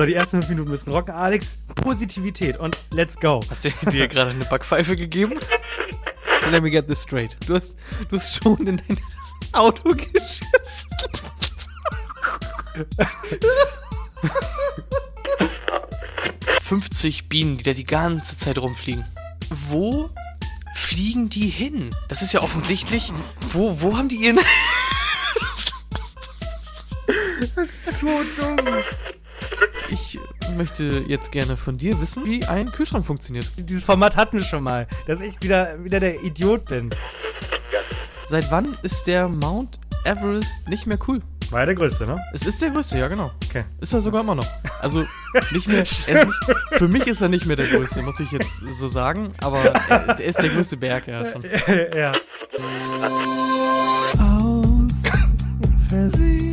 So, die ersten fünf Minuten müssen rocken. Alex, Positivität und let's go. Hast du dir gerade eine Backpfeife gegeben? Let me get this straight. Du hast, du hast schon in dein Auto geschissen. ...50 Bienen, die da die ganze Zeit rumfliegen. Wo fliegen die hin? Das ist ja offensichtlich... Wo, wo haben die ihren... So dumm möchte jetzt gerne von dir wissen, wie ein Kühlschrank funktioniert. Dieses Format hatten wir schon mal, dass ich wieder, wieder der Idiot bin. Seit wann ist der Mount Everest nicht mehr cool? War ja der größte, ne? Es ist der größte, ja, genau. Okay. Ist er sogar immer noch. Also, nicht mehr. Nicht, für mich ist er nicht mehr der größte, muss ich jetzt so sagen. Aber er, er ist der größte Berg, ja, schon. ja. Auf Versehen.